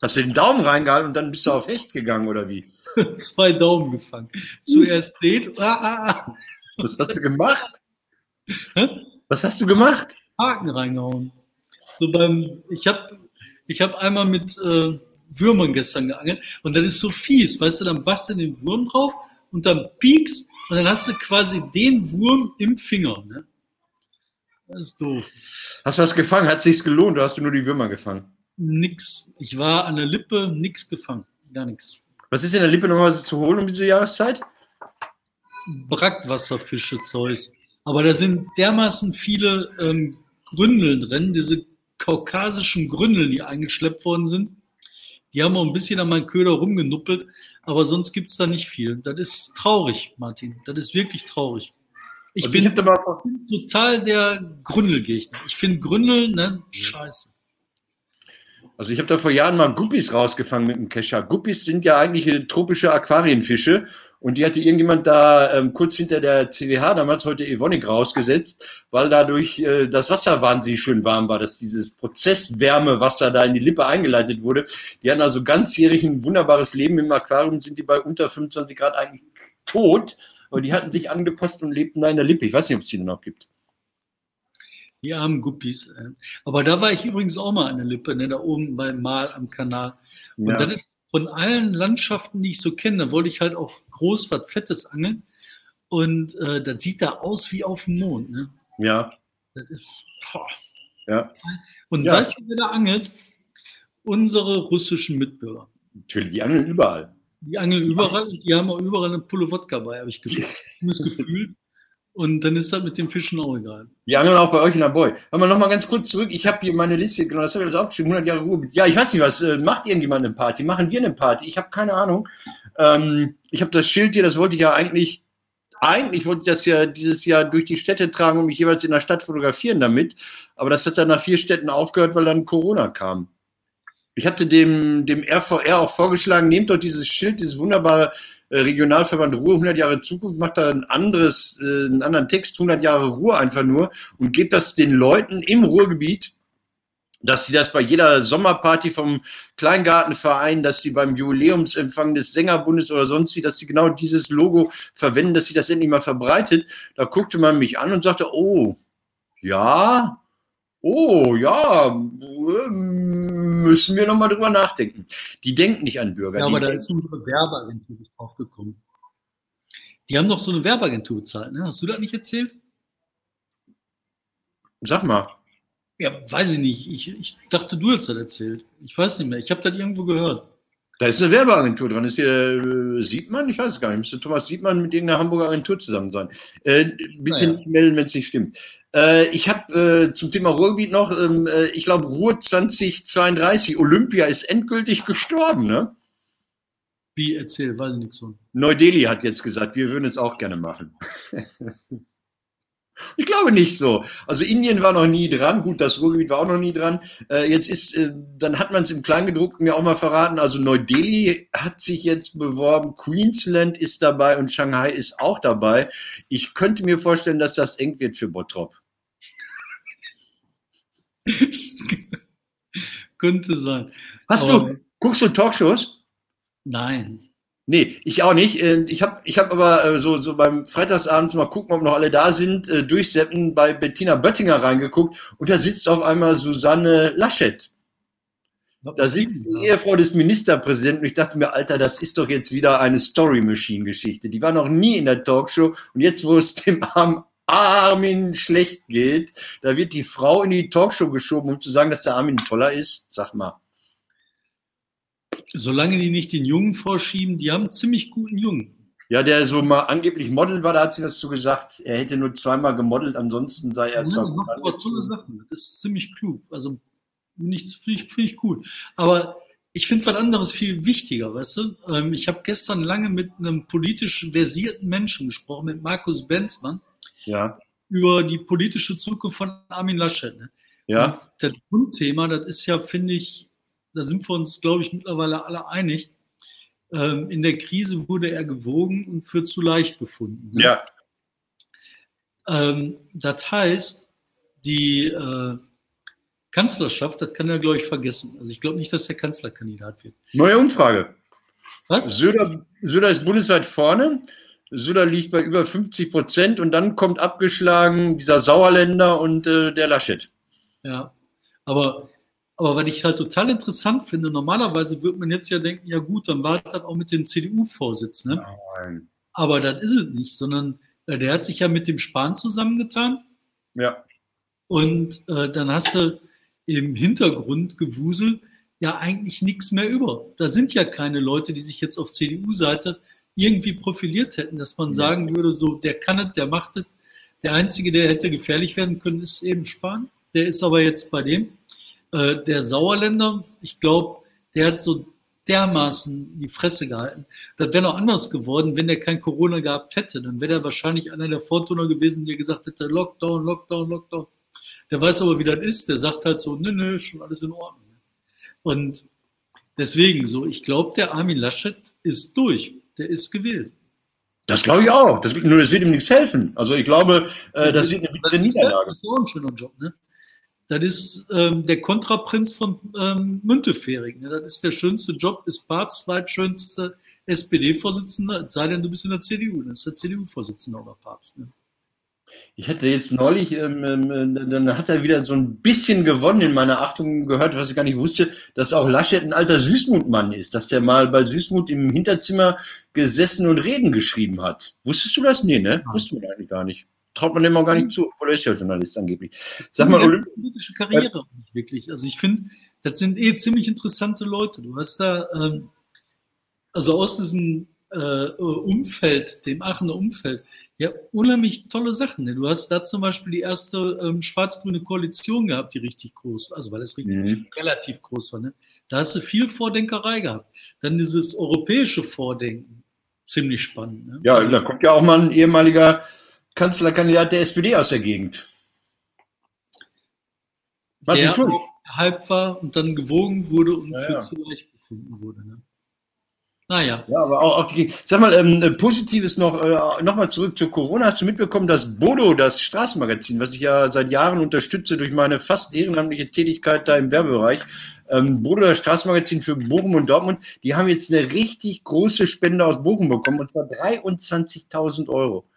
Hast du den Daumen reingehalten und dann bist du auf Hecht gegangen oder wie? Zwei Daumen gefangen. Zuerst den. Ah, ah, ah. Was hast du gemacht? Was hast du gemacht? Haken reingehauen. So beim, ich habe ich hab einmal mit äh, Würmern gestern geangelt und dann ist so fies, weißt du, dann du den Wurm drauf und dann piekst und dann hast du quasi den Wurm im Finger. Ne? Das ist doof. Hast du was gefangen? Hat sich's gelohnt oder hast du nur die Würmer gefangen? nix. Ich war an der Lippe, nichts gefangen. Gar nichts. Was ist in der Lippe normalerweise zu holen um diese Jahreszeit? Brackwasserfische, Zeus. Aber da sind dermaßen viele ähm, Gründeln drin, diese kaukasischen Gründeln, die eingeschleppt worden sind. Die haben auch ein bisschen an meinen Köder rumgenuppelt, aber sonst gibt es da nicht viel. Das ist traurig, Martin. Das ist wirklich traurig. Ich also bin, ich total der Gründelgegner. Ich finde Gründel, ne, scheiße. Also ich habe da vor Jahren mal Guppies rausgefangen mit dem Kescher. Guppies sind ja eigentlich tropische Aquarienfische und die hatte irgendjemand da ähm, kurz hinter der CWH, damals heute Evonik, rausgesetzt, weil dadurch äh, das Wasser wahnsinnig schön warm war, dass dieses Prozesswärmewasser da in die Lippe eingeleitet wurde. Die hatten also ganzjährig ein wunderbares Leben im Aquarium, sind die bei unter 25 Grad eigentlich tot, aber die hatten sich angepasst und lebten da in der Lippe. Ich weiß nicht, ob es die noch gibt. Die armen Guppies. Äh. Aber da war ich übrigens auch mal an der Lippe, ne, da oben beim Mal am Kanal. Und ja. das ist von allen Landschaften, die ich so kenne, da wollte ich halt auch groß was Fettes angeln. Und äh, das sieht da aus wie auf dem Mond. Ne? Ja. Das ist. Boah. Ja. Und ja. weißt du, wer da angelt? Unsere russischen Mitbürger. Natürlich, die angeln überall. Die angeln überall und die haben auch überall eine Pulle Wodka bei, habe ich das Gefühl. Und dann ist das mit den Fischen auch egal. Die angeln auch bei euch in der Boy. Aber noch mal ganz kurz zurück. Ich habe hier meine Liste, genau, das habe ich alles aufgeschrieben. 100 Jahre Ruhe. Ja, ich weiß nicht was. Äh, macht irgendjemand eine Party? Machen wir eine Party? Ich habe keine Ahnung. Ähm, ich habe das Schild hier, das wollte ich ja eigentlich, eigentlich wollte ich das ja dieses Jahr durch die Städte tragen und mich jeweils in der Stadt fotografieren damit. Aber das hat dann nach vier Städten aufgehört, weil dann Corona kam. Ich hatte dem, dem RVR auch vorgeschlagen, nehmt doch dieses Schild, dieses wunderbare Regionalverband Ruhr 100 Jahre Zukunft macht da ein anderes, äh, einen anderen Text, 100 Jahre Ruhr einfach nur und gebt das den Leuten im Ruhrgebiet, dass sie das bei jeder Sommerparty vom Kleingartenverein, dass sie beim Jubiläumsempfang des Sängerbundes oder sonst wie, dass sie genau dieses Logo verwenden, dass sie das endlich mal verbreitet. Da guckte man mich an und sagte, oh, ja, oh, ja, müssen wir nochmal drüber nachdenken. Die denken nicht an Bürger. Ja, aber da ist unsere Werbeagentur drauf gekommen. Die haben doch so eine Werbeagentur bezahlt, ne? Hast du das nicht erzählt? Sag mal. Ja, weiß ich nicht. Ich, ich dachte, du hast das erzählt. Ich weiß nicht mehr. Ich habe das irgendwo gehört. Da ist eine Werbeagentur dran. Ist hier äh, Siebmann? Ich weiß es gar nicht. Müsste Thomas Siebmann mit irgendeiner Hamburger Agentur zusammen sein. Äh, bitte Naja. nicht melden, wenn es nicht stimmt. Äh, ich habe äh, zum Thema Ruhrgebiet noch, ähm, äh, ich glaube, Ruhr 2032, Olympia ist endgültig gestorben, ne? Wie erzählt, weiß ich nichts von. Neu-Delhi hat jetzt gesagt, wir würden es auch gerne machen. ich glaube nicht so. Also Indien war noch nie dran. Gut, das Ruhrgebiet war auch noch nie dran. Äh, jetzt ist, äh, dann hat man es im Kleingedruckten mir auch mal verraten. Also Neu-Delhi hat sich jetzt beworben, Queensland ist dabei und Shanghai ist auch dabei. Ich könnte mir vorstellen, dass das eng wird für Bottrop. Könnte sein. Hast Aber- du, guckst du Talkshows? Nein. Nee, ich auch nicht. Äh, Ich habe ich hab aber äh, so, so beim Freitagsabend mal gucken, ob noch alle da sind, äh, durchseppen bei Bettina Böttinger reingeguckt und da sitzt auf einmal Susanne Laschet. Da sitzt die Ehefrau des Ministerpräsidenten und ich dachte mir, Alter, das ist doch jetzt wieder eine Story Machine Geschichte. Die war noch nie in der Talkshow und jetzt, wo es dem armen Armin schlecht geht, da wird die Frau in die Talkshow geschoben, um zu sagen, dass der Armin toller ist. Sag mal. Solange die nicht den Jungen vorschieben, die haben einen ziemlich guten Jungen. Ja, der so mal angeblich Model war, da hat sie das so gesagt. Er hätte nur zweimal gemodelt, ansonsten sei er Ja, zwar gut macht tolle. Sachen. Das ist ziemlich klug. Also finde ich, finde ich, finde ich cool. Aber ich finde was anderes viel wichtiger, weißt du? Ähm, ich habe gestern lange mit einem politisch versierten Menschen gesprochen, mit Markus Benzmann, Ja, über die politische Zukunft von Armin Laschet. Ne? ja, Und Das Grundthema, das ist ja, finde ich, da sind wir uns, glaube ich, mittlerweile alle einig. Ähm, in der Krise wurde er gewogen und für zu leicht befunden. ne? ja. Ähm, das heißt, die äh, Kanzlerschaft, das kann er, glaube ich, vergessen. Also ich glaube nicht, dass er Kanzlerkandidat wird. Neue Umfrage. Was? Söder, Söder ist bundesweit vorne. Söder liegt bei über 50 Prozent und dann kommt abgeschlagen dieser Sauerländer und äh, der Laschet. Ja. Aber, aber was ich halt total interessant finde, normalerweise würde man jetzt ja denken, ja gut, dann war das auch mit dem CDU-Vorsitz. Ne? Nein. Aber das ist es nicht, sondern äh, der hat sich ja mit dem Spahn zusammengetan. Ja, Und äh, dann hast du im Hintergrund gewusel ja eigentlich nichts mehr über. Da sind ja keine Leute, die sich jetzt auf CDU-Seite irgendwie profiliert hätten, dass man sagen würde, so, der kann es, der macht es. Der Einzige, der hätte gefährlich werden können, ist eben Spahn. Der ist aber jetzt bei dem. Äh, der Sauerländer, ich glaube, der hat so dermaßen die Fresse gehalten. Das wäre noch anders geworden, wenn der kein Corona gehabt hätte. Dann wäre er wahrscheinlich einer der Fortuna gewesen, der gesagt hätte, Lockdown, Lockdown, Lockdown. Der weiß aber, wie das ist. Der sagt halt so, nö, nö, schon alles in Ordnung. Und deswegen so, ich glaube, der Armin Laschet ist durch. Der ist gewählt. das glaube ich auch. Das, nur das wird ihm nichts helfen. Also ich glaube, äh, das wird eine bittere das Niederlage. ist so ein schöner Job, ne? Das ist ähm, der Kontraprinz von ähm, Müntefering. Ne? Das ist der schönste Job, ist Papst, zweitschönster SPD-Vorsitzender, es sei denn, du bist in der CDU. Dann ist der CDU-Vorsitzender oder Papst. Ne? Ich hatte jetzt neulich, ähm, ähm, dann hat er wieder so ein bisschen gewonnen in meiner Achtung gehört, was ich gar nicht wusste, dass auch Laschet ein alter Süßmutmann ist, dass der mal bei Süßmut im Hinterzimmer gesessen und Reden geschrieben hat. Wusstest du das? Nee, ne? Wusste man eigentlich gar nicht. Traut man dem auch gar nicht zu, obwohl er ist ja Journalist angeblich. Sag mal, Olymp politische Karriere auch nicht wirklich. Also ich finde, das sind eh ziemlich interessante Leute. Du hast da, ähm, also aus diesem äh, Umfeld, dem Aachener Umfeld, ja, unheimlich tolle Sachen. Ne? Du hast da zum Beispiel die erste ähm, schwarz-grüne Koalition gehabt, die richtig groß war, also weil es richtig, Mhm. relativ groß war. Ne? Da hast du viel Vordenkerei gehabt. Dann dieses europäische Vordenken, ziemlich spannend. Ne? Ja, da kommt ja auch mal ein ehemaliger Kanzlerkandidat der SPD aus der Gegend. Martin der halb war und dann gewogen wurde und Ja, für ja. zu leicht befunden wurde. Ne? Naja, Ja, aber auch, auch die. Sag mal, ähm, äh, Positives noch, äh, nochmal zurück zu Corona. Hast du mitbekommen, dass Bodo, das Straßenmagazin, was ich ja seit Jahren unterstütze durch meine fast ehrenamtliche Tätigkeit da im Werbebereich, ähm, Bodo, das Straßenmagazin für Bochum und Dortmund, die haben jetzt eine richtig große Spende aus Bochum bekommen, und zwar 23.000 Euro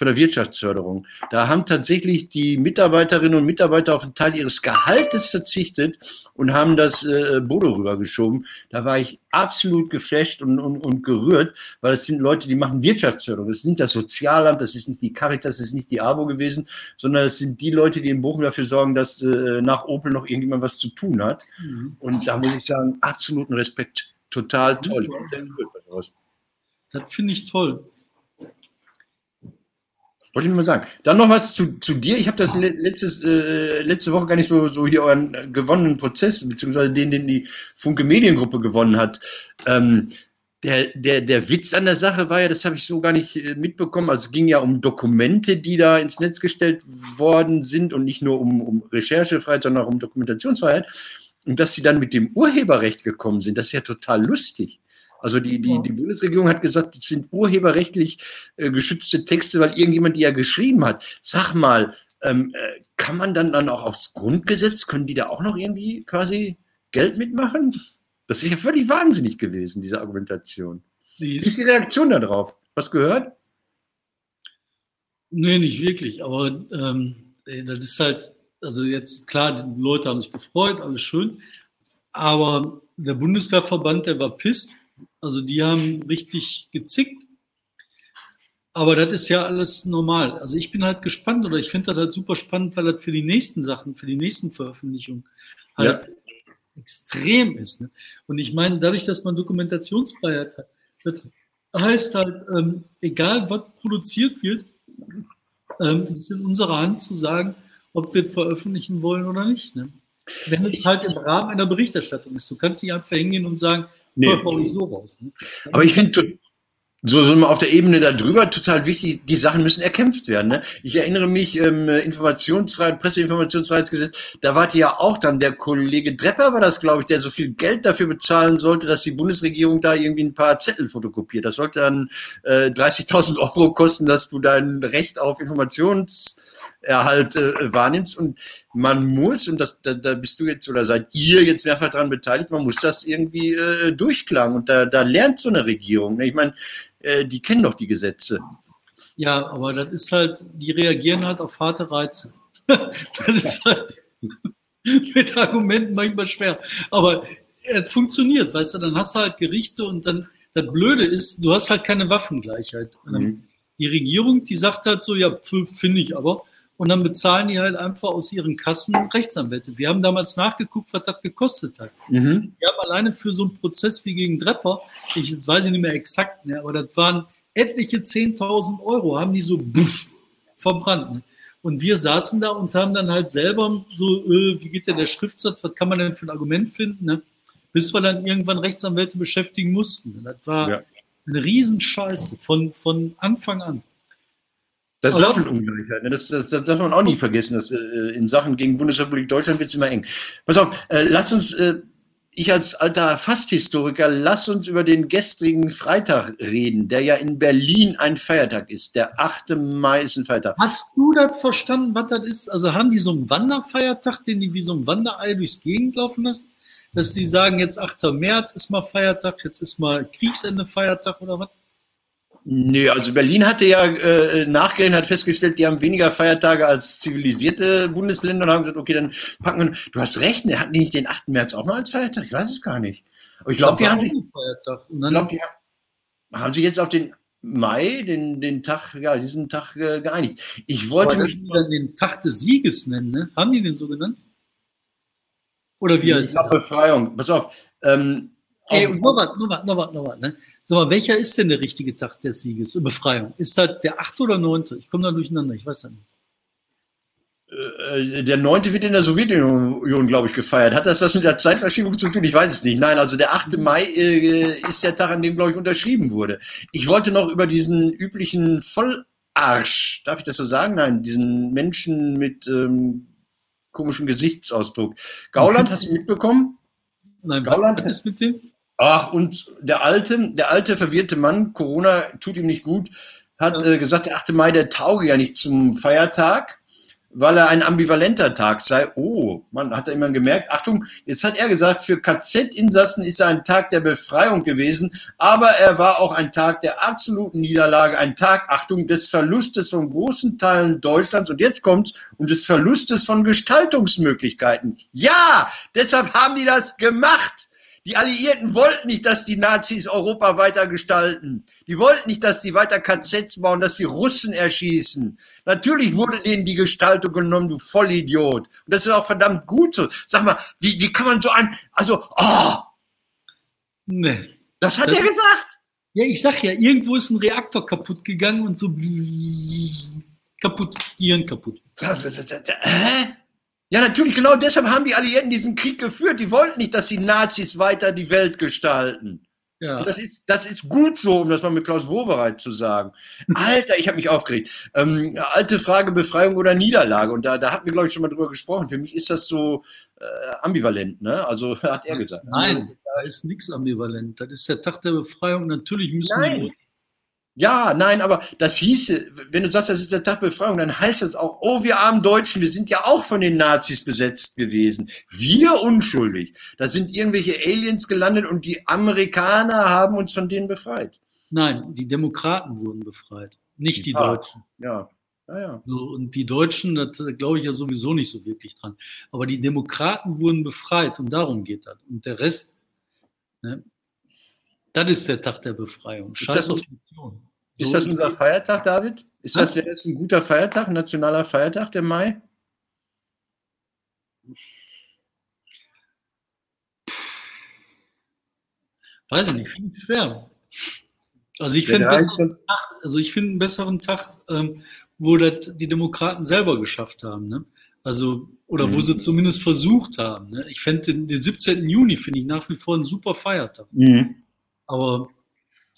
von der Wirtschaftsförderung. Da haben tatsächlich die Mitarbeiterinnen und Mitarbeiter auf einen Teil ihres Gehaltes verzichtet und haben das äh, Bodo rübergeschoben. Da war ich absolut geflasht und, und, und gerührt, weil es sind Leute, die machen Wirtschaftsförderung. Das ist nicht das Sozialamt, das ist nicht die Caritas, das ist nicht die AWO gewesen, sondern es sind die Leute, die in Bochum dafür sorgen, dass äh, nach Opel noch irgendjemand was zu tun hat. Mhm. Und da muss ich sagen, absoluten Respekt. Total toll. Das finde ich toll. Wollte ich nur mal sagen. Dann noch was zu, zu dir. Ich habe das letztes, äh, letzte Woche gar nicht so, so hier euren gewonnenen Prozess, beziehungsweise den, den die Funke Mediengruppe gewonnen hat. Ähm, der, der, der Witz an der Sache war ja, das habe ich so gar nicht äh, mitbekommen. Also es ging ja um Dokumente, die da ins Netz gestellt worden sind und nicht nur um, um Recherchefreiheit, sondern auch um Dokumentationsfreiheit. Und dass sie dann mit dem Urheberrecht gekommen sind, das ist ja total lustig. Also die, die, die Bundesregierung hat gesagt, das sind urheberrechtlich äh, geschützte Texte, weil irgendjemand die ja geschrieben hat. Sag mal, ähm, äh, kann man dann, dann auch aufs Grundgesetz, können die da auch noch irgendwie quasi Geld mitmachen? Das ist ja völlig wahnsinnig gewesen, diese Argumentation. Wie ist die Reaktion darauf? Was gehört? Nee, nicht wirklich. Aber ähm, das ist halt, also jetzt klar, die Leute haben sich gefreut, alles schön. Aber der Bundeswehrverband, der war pisst also die haben richtig gezickt. Aber das ist ja alles normal. Also ich bin halt gespannt oder ich finde das halt super spannend, weil das für die nächsten Sachen, für die nächsten Veröffentlichungen halt ja. extrem ist. Ne? Und ich meine, dadurch, dass man Dokumentationsfreiheit hat, das heißt halt, ähm, egal was produziert wird, ähm, ist in unserer Hand zu sagen, ob wir es veröffentlichen wollen oder nicht. Ne? Wenn es halt im Rahmen einer Berichterstattung ist. Du kannst nicht einfach hingehen und sagen, Nee. so raus. Ne? Aber ich finde, so, so auf der Ebene darüber total wichtig, die Sachen müssen erkämpft werden. Ne? Ich erinnere mich, ähm, Informationsfreiheit, Presseinformationsfreiheitsgesetz, da ihr ja auch dann, der Kollege Drepper war das, glaube ich, der so viel Geld dafür bezahlen sollte, dass die Bundesregierung da irgendwie ein paar Zettel fotokopiert. Das sollte dann äh, 30.000 Euro kosten, dass du dein Recht auf Informations Erhalt äh, wahrnimmst. Und man muss, und das, da, da bist du jetzt oder seid ihr jetzt mehrfach daran beteiligt, man muss das irgendwie äh, durchklagen. Und da, da lernt so eine Regierung. Ne? Ich meine, äh, die kennen doch die Gesetze. Ja, aber das ist halt, die reagieren halt auf harte Reize. das ist halt mit Argumenten manchmal schwer. Aber es funktioniert, weißt du, dann hast du halt Gerichte und dann, das Blöde ist, du hast halt keine Waffengleichheit. Mhm. Die Regierung, die sagt halt so, ja, finde ich aber, und dann bezahlen die halt einfach aus ihren Kassen Rechtsanwälte. Wir haben damals nachgeguckt, was das gekostet hat. Mhm. Wir haben alleine für so einen Prozess wie gegen Drepper, ich jetzt weiß ich nicht mehr exakt, ne, aber das waren etliche 10.000 Euro, haben die so buff, verbrannt. Ne? Und wir saßen da und haben dann halt selber so, äh, wie geht denn der Schriftsatz, was kann man denn für ein Argument finden, ne? bis wir dann irgendwann Rechtsanwälte beschäftigen mussten. Das war ja. eine Riesenscheiße von, von Anfang an. Das ist Waffenungleichheit. Ne? Das, das, das, darf man auch nie vergessen. Dass, äh, in Sachen gegen Bundesrepublik Deutschland wird es immer eng. Pass auf, äh, lass uns, äh, ich als alter Fasthistoriker, lass uns über den gestrigen Freitag reden, der ja in Berlin ein Feiertag ist. Der 8. Mai ist ein Feiertag. Hast du das verstanden, was das ist? Also haben die so einen Wanderfeiertag, den die wie so ein Wanderei durchs Gegend laufen lassen? Dass die sagen, jetzt 8. März ist mal Feiertag, jetzt ist mal Kriegsende Feiertag oder was? Nee, also Berlin hatte ja äh, nachgerechnet, hat festgestellt, die haben weniger Feiertage als zivilisierte Bundesländer und haben gesagt, okay, dann packen wir. Du hast recht, der hat nicht den 8. März auch mal als Feiertag? Ich weiß es gar nicht. Aber ich glaube, die haben sich. Ich glaube, die haben sich jetzt auf den Mai, den, den Tag, ja, diesen Tag äh, geeinigt. Ich wollte Aber mich. Die dann den Tag des Sieges nennen, ne? Haben die den so genannt? Oder wie heißt es? Befreiung. Pass auf. Ähm, Ey, noch was, noch was, noch was, noch was, ne? Sag mal, welcher ist denn der richtige Tag des Sieges, äh, Befreiung? Ist das der 8. oder 9.? Ich komme da durcheinander, ich weiß ja nicht. Äh, der 9. wird in der Sowjetunion, glaube ich, gefeiert. Hat das was mit der Zeitverschiebung zu tun? Ich weiß es nicht. Nein, also der 8. Mai äh, ist der Tag, an dem, glaube ich, unterschrieben wurde. Ich wollte noch über diesen üblichen Vollarsch, darf ich das so sagen? Nein, diesen Menschen mit ähm, komischem Gesichtsausdruck. Gauland, hast du mitbekommen? Nein, Gauland, was ist mit dem? Ach, und der alte, der alte verwirrte Mann, Corona tut ihm nicht gut, hat äh, gesagt, der 8. Mai, der tauge ja nicht zum Feiertag. weil er ein ambivalenter Tag sei. Oh, man hat er immer gemerkt. Achtung, jetzt hat er gesagt, für KZ-Insassen ist er ein Tag der Befreiung gewesen, aber er war auch ein Tag der absoluten Niederlage, ein Tag, Achtung, des Verlustes von großen Teilen Deutschlands und jetzt kommt und des Verlustes von Gestaltungsmöglichkeiten. Ja, deshalb haben die das gemacht. Die Alliierten wollten nicht, dass die Nazis Europa weiter gestalten. Die wollten nicht, dass die weiter KZs bauen, dass die Russen erschießen. Natürlich wurde denen die Gestaltung genommen, du Vollidiot. Und das ist auch verdammt gut so. Sag mal, wie, wie kann man so ein, also, oh! Nee. Das hat das, er gesagt. Ja, ich sag ja, irgendwo ist ein Reaktor kaputt gegangen und so kaputt, Hirn kaputt. Das, das, das, hä? Ja, natürlich, genau deshalb haben die Alliierten diesen Krieg geführt. Die wollten nicht, dass die Nazis weiter die Welt gestalten. Ja. das, ist, das ist gut so, um das mal mit Klaus Wowereit zu sagen. Alter, ich habe mich aufgeregt. Ähm, alte Frage, Befreiung oder Niederlage. Und da, da hatten wir, glaube ich, schon mal drüber gesprochen. Für mich ist das so äh, ambivalent, ne? Also hat er gesagt. Nein, da ist nichts ambivalent. Das ist der Tag der Befreiung. Natürlich müssen Nein. wir ja, nein, aber das hieße, wenn du sagst, das ist der Tag Befreiung, dann heißt das auch, oh, wir armen Deutschen, wir sind ja auch von den Nazis besetzt gewesen. Wir unschuldig. Da sind irgendwelche Aliens gelandet und die Amerikaner haben uns von denen befreit. Nein, die Demokraten wurden befreit, nicht die ja, Deutschen. Ja. Ja, ja. So, und die Deutschen, da glaube ich ja sowieso nicht so wirklich dran. Aber die Demokraten wurden befreit und darum geht das. Und der Rest, ne, das ist der Tag der Befreiung. Scheiß auf Mission. Ist das unser Feiertag, David? Ist das, wäre das ein guter Feiertag, ein nationaler Feiertag, der Mai? Weiß ich nicht, finde ich schwer. Also ich finde also ich finde einen besseren Tag, ähm, wo das die Demokraten selber geschafft haben. Ne? Also, oder mhm. wo sie zumindest versucht haben. Ne? Ich fände den, den 17. Juni finde ich nach wie vor ein super Feiertag. Mhm. Aber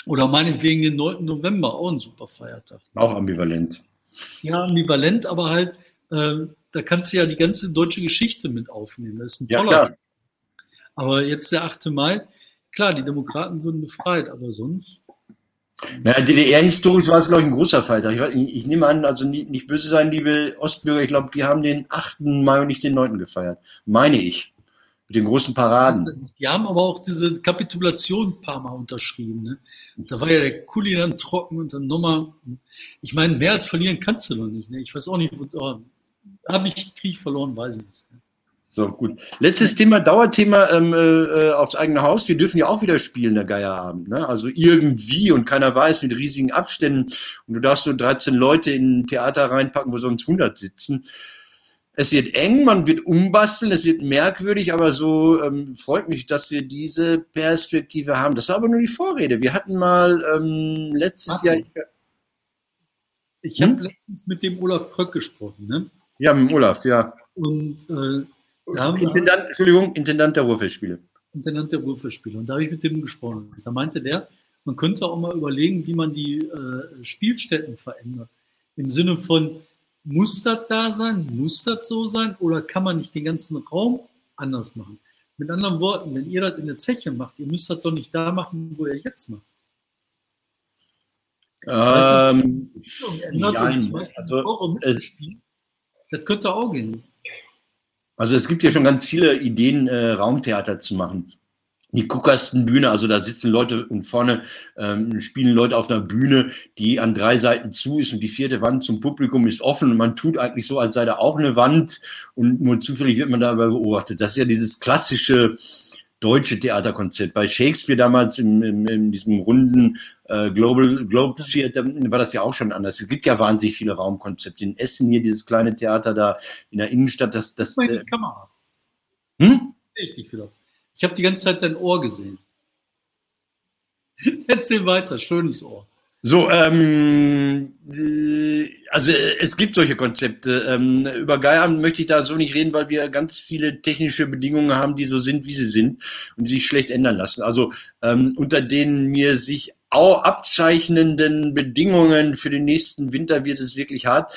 oder meinetwegen den 9. November, auch ein super Feiertag. Auch ambivalent. Ja, ambivalent, aber halt, äh, da kannst du ja die ganze deutsche Geschichte mit aufnehmen. Das ist ein toller ja, Aber jetzt der 8. Mai, klar, die Demokraten wurden befreit, aber sonst. Naja, DDR-historisch war es, glaube ich, ein großer Feiertag. Ich, ich, nehme an, also nicht, nicht böse sein, liebe Ostbürger, ich glaube, die haben den 8. Mai und nicht den 9. gefeiert. Meine ich. Mit den großen Paraden. Die haben aber auch diese Kapitulation ein paar Mal unterschrieben. Ne? Da war ja der Kuli dann trocken und dann nochmal. Ich meine, mehr als verlieren kannst du noch nicht. Ne? Ich weiß auch nicht, wo, oh, habe ich Krieg verloren, weiß ich nicht. Ne? So, gut. Letztes Thema, Dauerthema ähm, äh, aufs eigene Haus. Wir dürfen ja auch wieder spielen, der Geierabend. Ne? Also irgendwie und keiner weiß, mit riesigen Abständen. Und du darfst so 13 Leute in ein Theater reinpacken, wo sonst 100 sitzen es wird eng, man wird umbasteln, es wird merkwürdig, aber so ähm, freut mich, dass wir diese Perspektive haben. Das war aber nur die Vorrede. Wir hatten mal ähm, letztes Ach, Jahr. Ich hm? habe letztens mit dem Olaf Kröck gesprochen, ne? Ja, mit dem Olaf, ja. Und äh, Intendant, Entschuldigung, Intendant der Ruhrfestspiele. Intendant der Ruhrfestspiele. Und da habe ich mit dem gesprochen. Da meinte der, man könnte auch mal überlegen, wie man die äh, Spielstätten verändert. Im Sinne von, muss das da sein? Muss das so sein? Oder kann man nicht den ganzen Raum anders machen? Mit anderen Worten, wenn ihr das in der Zeche macht, ihr müsst das doch nicht da machen, wo ihr jetzt macht. Ähm, weißt also, das könnte auch gehen. Also es gibt ja schon ganz viele Ideen, äh, Raumtheater zu machen die Guckerstenbühne, also da sitzen Leute und vorne ähm, spielen Leute auf einer Bühne, die an drei Seiten zu ist und die vierte Wand zum Publikum ist offen und man tut eigentlich so, als sei da auch eine Wand und nur zufällig wird man dabei beobachtet. Das ist ja dieses klassische deutsche Theaterkonzept. Bei Shakespeare damals in, in, in diesem runden äh, Global Globe Theater war das ja auch schon anders. Es gibt ja wahnsinnig viele Raumkonzepte. In Essen hier dieses kleine Theater da in der Innenstadt, das das. Äh, Kamera. Hm? Richtig, vielleicht. Ich habe die ganze Zeit dein Ohr gesehen. Erzähl weiter, schönes Ohr. So, ähm, also es gibt solche Konzepte. Ähm, über Geiern möchte ich da so nicht reden, weil wir ganz viele technische Bedingungen haben, die so sind, wie sie sind und sich schlecht ändern lassen. Also ähm, unter denen mir sich auch abzeichnenden Bedingungen für den nächsten Winter wird es wirklich hart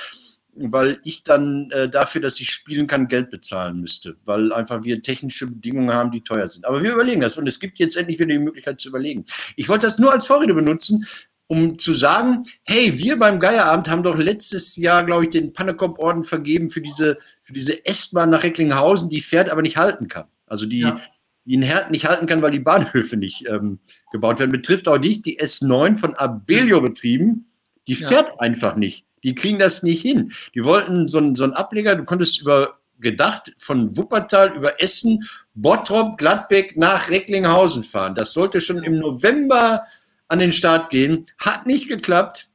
weil ich dann äh, dafür, dass ich spielen kann, Geld bezahlen müsste, weil einfach wir technische Bedingungen haben, die teuer sind. Aber wir überlegen das und es gibt jetzt endlich wieder die Möglichkeit zu überlegen. Ich wollte das nur als Vorrede benutzen. um zu sagen, hey, wir beim Geierabend haben doch letztes Jahr, glaube ich, den Pannekop-Orden vergeben für diese, für diese S-Bahn nach Recklinghausen, die fährt, aber nicht halten kann. Also die, ja. die in Herten nicht halten kann, weil die Bahnhöfe nicht ähm, gebaut werden. Betrifft auch nicht die S9 von Abelio betrieben. Die fährt ja. einfach nicht. Die kriegen das nicht hin. Die wollten so einen, so einen Ableger, du konntest über gedacht von Wuppertal über Essen, Bottrop, Gladbeck nach Recklinghausen fahren. Das sollte schon im November an den Start gehen. Hat nicht geklappt.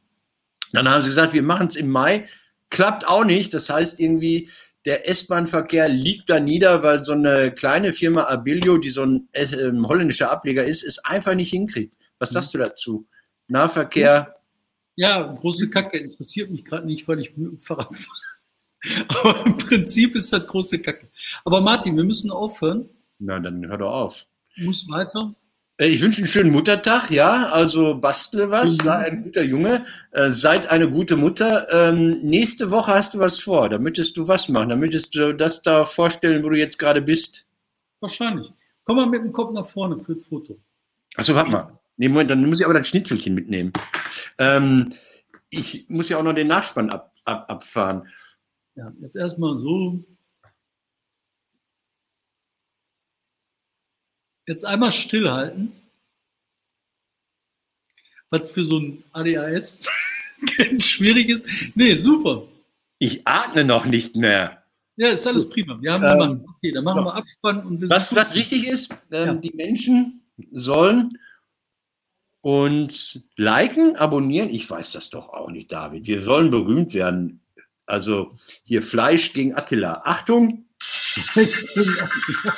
Dann haben sie gesagt, wir machen es im Mai. Klappt auch nicht. Das heißt irgendwie, der S-Bahn-Verkehr liegt da nieder, weil so eine kleine Firma Abilio, die so ein äh, holländischer Ableger ist, es einfach nicht hinkriegt. Was sagst du dazu? Nahverkehr. Ja, große Kacke interessiert mich gerade nicht, weil ich mit dem Fahrrad fahre. Aber im Prinzip ist das große Kacke. Aber Martin, wir müssen aufhören. Na, dann hör doch auf. Muss weiter. Äh, ich wünsche einen schönen Muttertag, ja. Also bastle was, sei ein guter Junge, äh, seid eine gute Mutter. Ähm, nächste Woche hast du was vor. Da möchtest du was machen. Da möchtest du das da vorstellen, wo du jetzt gerade bist. Wahrscheinlich. Komm mal mit dem Kopf nach vorne für das Foto. Achso, warte mal. Nee, Moment, dann muss ich aber das Schnitzelchen mitnehmen. Ähm, ich muss ja auch noch den Nachspann ab, ab, abfahren. Ja, jetzt erstmal so. Jetzt einmal stillhalten. Was für so ein ADHS schwierig ist. Nee, super. Ich atme noch nicht mehr. Ja, ist alles prima. Wir haben ähm, gemacht. Okay, dann machen wir Abspann. Und wir was, was wichtig ist, ähm, ja. die Menschen sollen uns liken, abonnieren. Ich weiß das doch auch nicht, David. Wir sollen berühmt werden. Also hier Fleisch gegen Attila. Achtung! Fleisch gegen Attila.